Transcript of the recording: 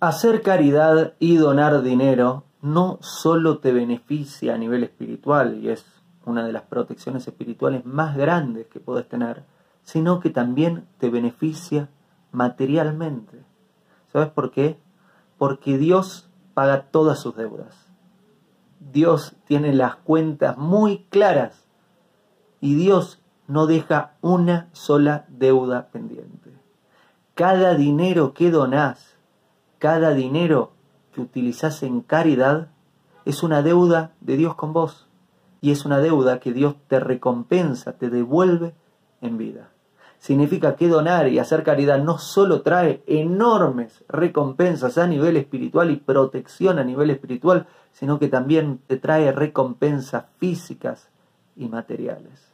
Hacer caridad y donar dinero no solo te beneficia a nivel espiritual y es una de las protecciones espirituales más grandes que puedes tener, sino que también te beneficia materialmente. ¿Sabes por qué? Porque Dios paga todas sus deudas. Dios tiene las cuentas muy claras y Dios no deja una sola deuda pendiente. Cada dinero que donás cada dinero que utilizás en caridad es una deuda de Dios con vos y es una deuda que Dios te recompensa, te devuelve en vida. Significa que donar y hacer caridad no solo trae enormes recompensas a nivel espiritual y protección a nivel espiritual, sino que también te trae recompensas físicas y materiales.